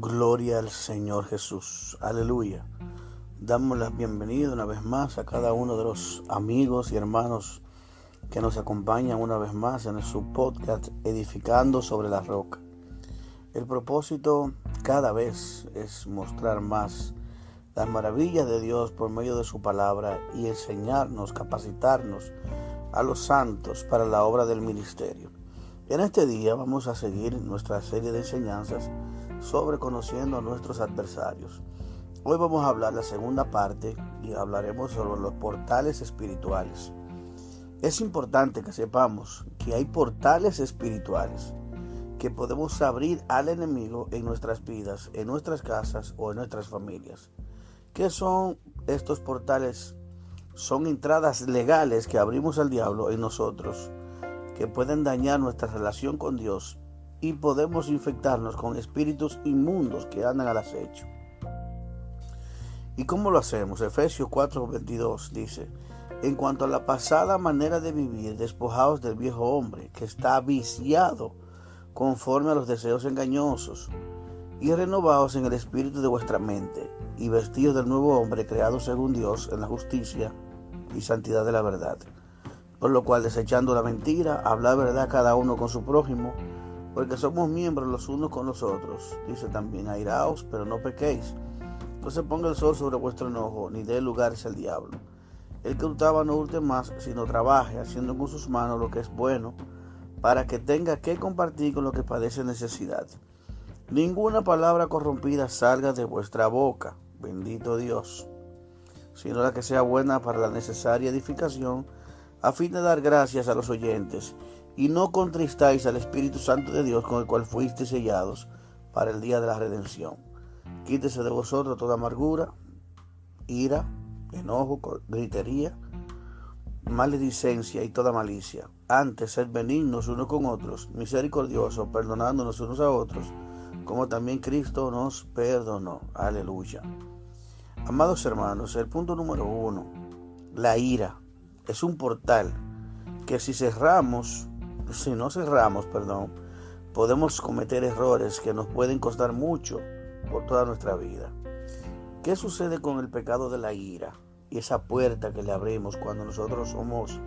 Gloria al Señor Jesús. Aleluya. Damos la bienvenida una vez más a cada uno de los amigos y hermanos que nos acompañan una vez más en su podcast Edificando sobre la Roca. El propósito cada vez es mostrar más las maravillas de Dios por medio de su palabra y enseñarnos, capacitarnos a los santos para la obra del ministerio. En este día vamos a seguir nuestra serie de enseñanzas sobre conociendo a nuestros adversarios. Hoy vamos a hablar la segunda parte y hablaremos sobre los portales espirituales. Es importante que sepamos que hay portales espirituales que podemos abrir al enemigo en nuestras vidas, en nuestras casas o en nuestras familias. ¿Qué son estos portales? Son entradas legales que abrimos al diablo en nosotros que pueden dañar nuestra relación con Dios y podemos infectarnos con espíritus inmundos que andan al acecho. ¿Y cómo lo hacemos? Efesios 4:22 dice, en cuanto a la pasada manera de vivir, despojados del viejo hombre, que está viciado conforme a los deseos engañosos, y renovados en el espíritu de vuestra mente, y vestidos del nuevo hombre creado según Dios en la justicia y santidad de la verdad. Por lo cual, desechando la mentira, habla verdad cada uno con su prójimo, porque somos miembros los unos con los otros. Dice también, airaos, pero no pequéis. No se ponga el sol sobre vuestro enojo, ni dé lugares al diablo. El que hurtaba no hurte más, sino trabaje, haciendo con sus manos lo que es bueno, para que tenga que compartir con lo que padece necesidad. Ninguna palabra corrompida salga de vuestra boca, bendito Dios, sino la que sea buena para la necesaria edificación, a fin de dar gracias a los oyentes, y no contristáis al Espíritu Santo de Dios con el cual fuisteis sellados para el día de la redención. Quítese de vosotros toda amargura, ira, enojo, gritería, maledicencia y toda malicia. Antes, sed benignos unos con otros, misericordiosos, perdonándonos unos a otros, como también Cristo nos perdonó. Aleluya. Amados hermanos, el punto número uno, la ira es un portal que si cerramos, si no cerramos, perdón, podemos cometer errores que nos pueden costar mucho por toda nuestra vida. ¿Qué sucede con el pecado de la ira y esa puerta que le abrimos cuando nosotros somos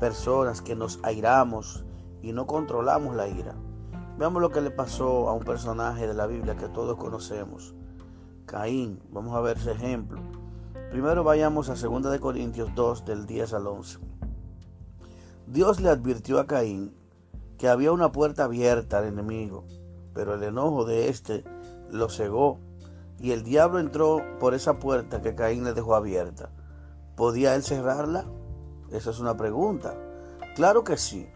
personas que nos airamos y no controlamos la ira? Veamos lo que le pasó a un personaje de la Biblia que todos conocemos, Caín. Vamos a ver ese ejemplo. Primero vayamos a 2 de Corintios 2 del 10 al 11. Dios le advirtió a Caín que había una puerta abierta al enemigo, pero el enojo de éste lo cegó y el diablo entró por esa puerta que Caín le dejó abierta. ¿Podía él cerrarla? Esa es una pregunta. Claro que sí,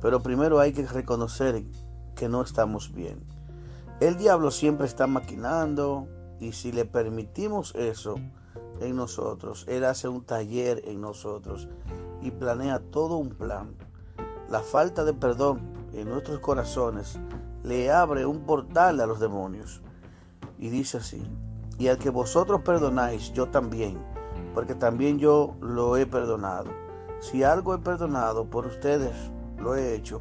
pero primero hay que reconocer que no estamos bien. El diablo siempre está maquinando y si le permitimos eso, en nosotros, Él hace un taller en nosotros y planea todo un plan. La falta de perdón en nuestros corazones le abre un portal a los demonios. Y dice así, y al que vosotros perdonáis, yo también, porque también yo lo he perdonado. Si algo he perdonado por ustedes, lo he hecho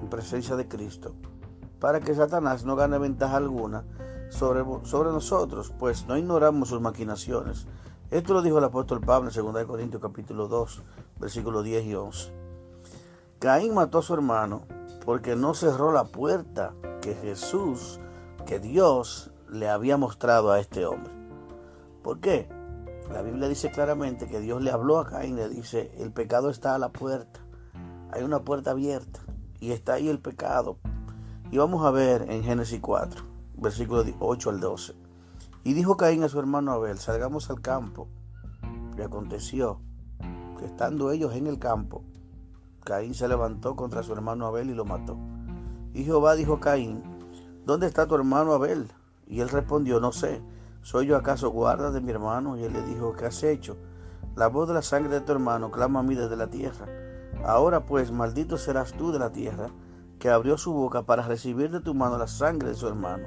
en presencia de Cristo, para que Satanás no gane ventaja alguna sobre, sobre nosotros, pues no ignoramos sus maquinaciones. Esto lo dijo el apóstol Pablo en 2 Corintios capítulo 2, versículos 10 y 11. Caín mató a su hermano porque no cerró la puerta que Jesús, que Dios le había mostrado a este hombre. ¿Por qué? La Biblia dice claramente que Dios le habló a Caín, le dice, el pecado está a la puerta, hay una puerta abierta y está ahí el pecado. Y vamos a ver en Génesis 4 versículo 8 al 12. Y dijo Caín a su hermano Abel, salgamos al campo. Y aconteció que estando ellos en el campo, Caín se levantó contra su hermano Abel y lo mató. Y Jehová dijo a Caín, ¿dónde está tu hermano Abel? Y él respondió, no sé, ¿soy yo acaso guarda de mi hermano? Y él le dijo, ¿qué has hecho? La voz de la sangre de tu hermano clama a mí desde la tierra. Ahora pues, maldito serás tú de la tierra, que abrió su boca para recibir de tu mano la sangre de su hermano.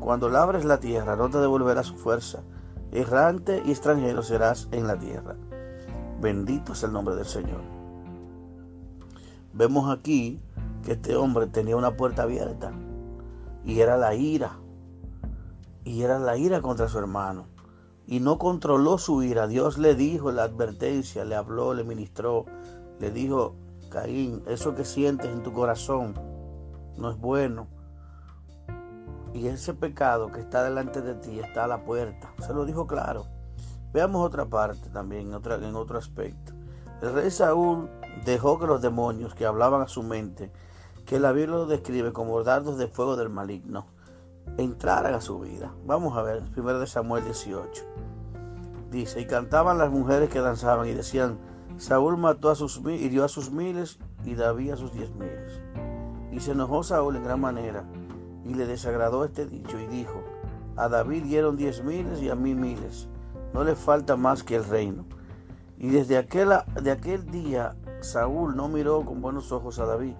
Cuando labres la tierra, no te devolverá su fuerza. Errante y extranjero serás en la tierra. Bendito es el nombre del Señor. Vemos aquí que este hombre tenía una puerta abierta y era la ira. y era la ira contra su hermano. Y no controló su ira. Dios le dijo la advertencia, le habló, le ministró, le dijo, Caín, eso que sientes en tu corazón no es bueno. Y ese pecado que está delante de ti está a la puerta. Se lo dijo claro. Veamos otra parte también, otra, en otro aspecto. El rey Saúl dejó que los demonios que hablaban a su mente, que la Biblia lo describe como dardos de fuego del maligno, entraran a su vida. Vamos a ver, primero de Samuel 18. Dice, y cantaban las mujeres que danzaban y decían, Saúl mató a sus hirió a sus miles y David a sus diez miles. Y se enojó Saúl en gran manera y le desagradó este dicho y dijo, a David dieron diez miles y a mí miles, no le falta más que el reino. Y desde aquel, día Saúl no miró con buenos ojos a David.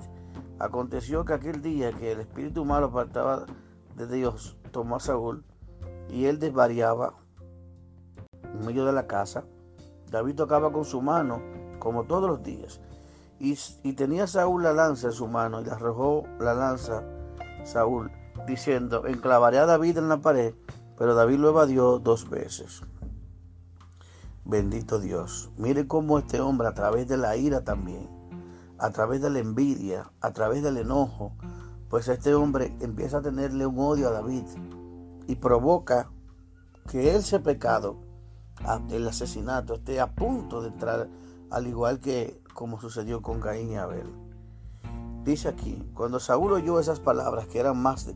Aconteció que aquel día que el espíritu malo apartaba de Dios tomó a Saúl y él desvariaba en medio de la casa. David tocaba con su mano como todos los días. Y, y tenía Saúl la lanza en su mano y le arrojó la lanza Saúl, diciendo, enclavaré a David en la pared, pero David lo evadió dos veces. Bendito Dios. Mire cómo este hombre a través de la ira también, a través de la envidia, a través del enojo, pues este hombre empieza a tenerle un odio a David y provoca que ese pecado, el asesinato, esté a punto de entrar, al igual que como sucedió con Caín y Abel. Dice aquí, cuando Saúl oyó esas palabras que eran más,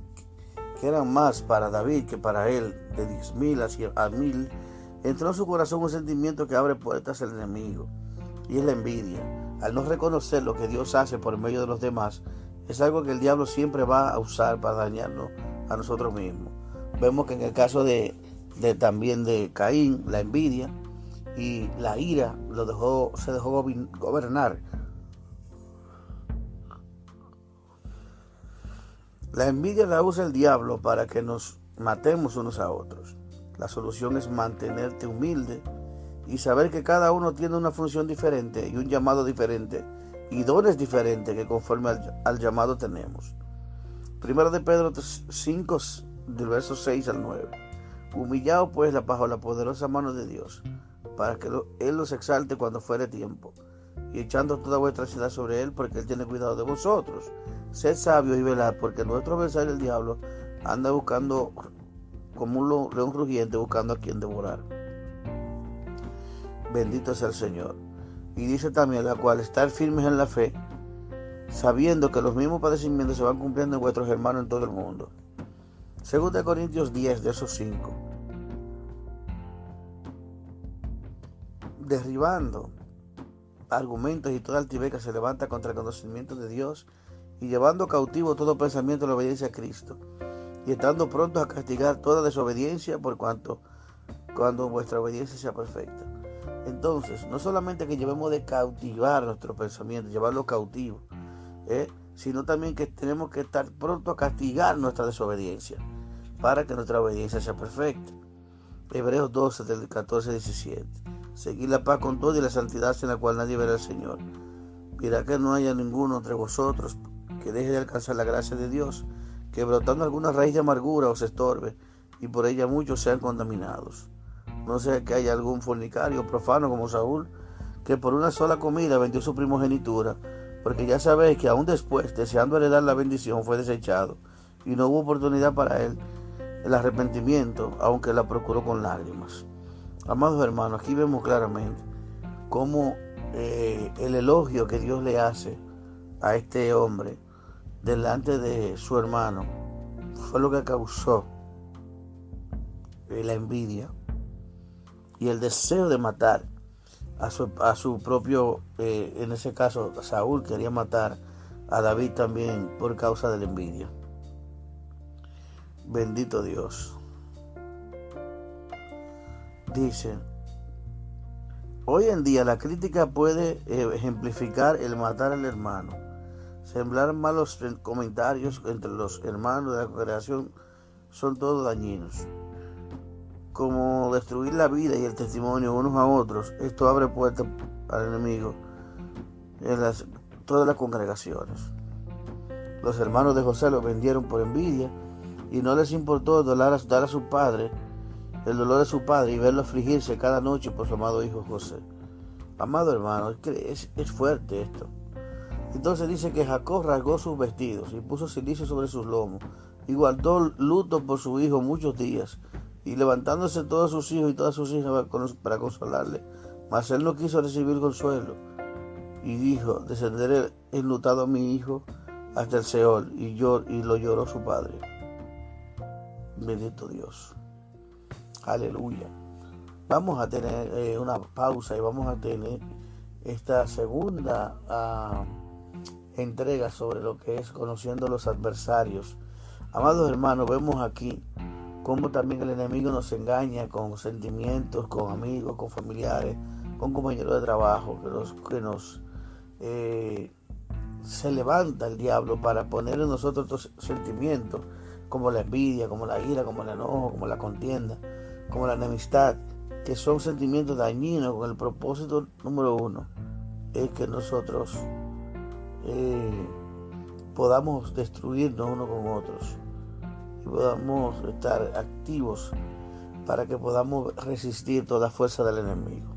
que eran más para David que para él, de diez mil a mil, entró en su corazón un sentimiento que abre puertas al enemigo, y es la envidia. Al no reconocer lo que Dios hace por medio de los demás, es algo que el diablo siempre va a usar para dañarnos a nosotros mismos. Vemos que en el caso de, de también de Caín, la envidia y la ira lo dejó, se dejó gobernar. La envidia la usa el diablo para que nos matemos unos a otros. La solución es mantenerte humilde y saber que cada uno tiene una función diferente y un llamado diferente y dones diferentes que conforme al, llamado tenemos. Primero de Pedro 5, del verso 6 al 9. Humillado pues bajo la poderosa mano de Dios, para que Él los exalte cuando fuere tiempo, y echando toda vuestra ansiedad sobre Él, porque Él tiene cuidado de vosotros. Sed sabios y velad, porque nuestro adversario el diablo anda buscando como un león rugiente buscando a quien devorar. Bendito sea el Señor. Y dice también la cual estar firmes en la fe, sabiendo que los mismos padecimientos se van cumpliendo en vuestros hermanos en todo el mundo. Según de Corintios 10, de esos 5. Derribando argumentos y toda altivez que se levanta contra el conocimiento de Dios y llevando cautivo todo pensamiento a la obediencia a Cristo y estando prontos a castigar toda desobediencia por cuanto cuando vuestra obediencia sea perfecta. Entonces, no solamente que llevemos de cautivar nuestro pensamiento, llevarlo cautivo, ¿eh? sino también que tenemos que estar pronto a castigar nuestra desobediencia para que nuestra obediencia sea perfecta. Hebreos 12, del 14 17. Seguir la paz con todo y la santidad en la cual nadie verá al Señor. Mira que no haya ninguno entre vosotros que deje de alcanzar la gracia de Dios que brotando alguna raíz de amargura os estorbe, y por ella muchos sean contaminados. No sea que haya algún fornicario profano como Saúl, que por una sola comida vendió su primogenitura, porque ya sabéis que aún después, deseando heredar la bendición, fue desechado, y no hubo oportunidad para él el arrepentimiento, aunque la procuró con lágrimas. Amados hermanos, aquí vemos claramente cómo eh, el elogio que Dios le hace a este hombre delante de su hermano fue lo que causó la envidia y el deseo de matar a su, a su propio, eh, en ese caso Saúl quería matar a David también por causa de la envidia. Bendito Dios. Dice, hoy en día la crítica puede eh, ejemplificar el matar al hermano Sembrar malos comentarios entre los hermanos de la congregación son todos dañinos. Como destruir la vida y el testimonio unos a otros, esto abre puertas al enemigo en todas las congregaciones. Los hermanos de José lo vendieron por envidia y no les importó dar a, su padre el dolor de su padre y verlo afligirse cada noche por su amado hijo José. Amado hermano, es, es fuerte esto. Entonces dice que Jacob rasgó sus vestidos y puso silicio sobre sus lomos y guardó luto por su hijo muchos días y levantándose todos sus hijos y todas sus hijas para consolarle. Mas él no quiso recibir consuelo y dijo, descenderé enlutado a mi hijo hasta el Seol y, y lo lloró su padre. Bendito Dios. Aleluya. Vamos a tener eh, una pausa y vamos a tener esta segunda ah, entrega sobre lo que es conociendo los adversarios. Amados hermanos, vemos aquí cómo también el enemigo nos engaña con sentimientos, con amigos, con familiares, con compañeros de trabajo, que nos, que nos eh, se levanta el diablo para poner en nosotros estos sentimientos, como la envidia, como la ira, como el enojo, como la contienda, como la enemistad, que son sentimientos dañinos con el propósito número uno, es que nosotros eh, podamos destruirnos unos con otros y podamos estar activos para que podamos resistir toda fuerza del enemigo.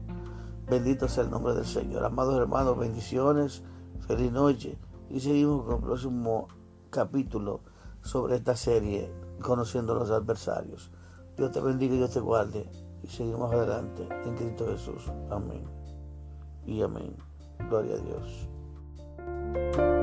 Bendito sea el nombre del Señor. Amados hermanos, bendiciones, feliz noche y seguimos con el próximo capítulo sobre esta serie, conociendo a los adversarios. Dios te bendiga y Dios te guarde y seguimos adelante en Cristo Jesús. Amén. Y amén. Gloria a Dios. you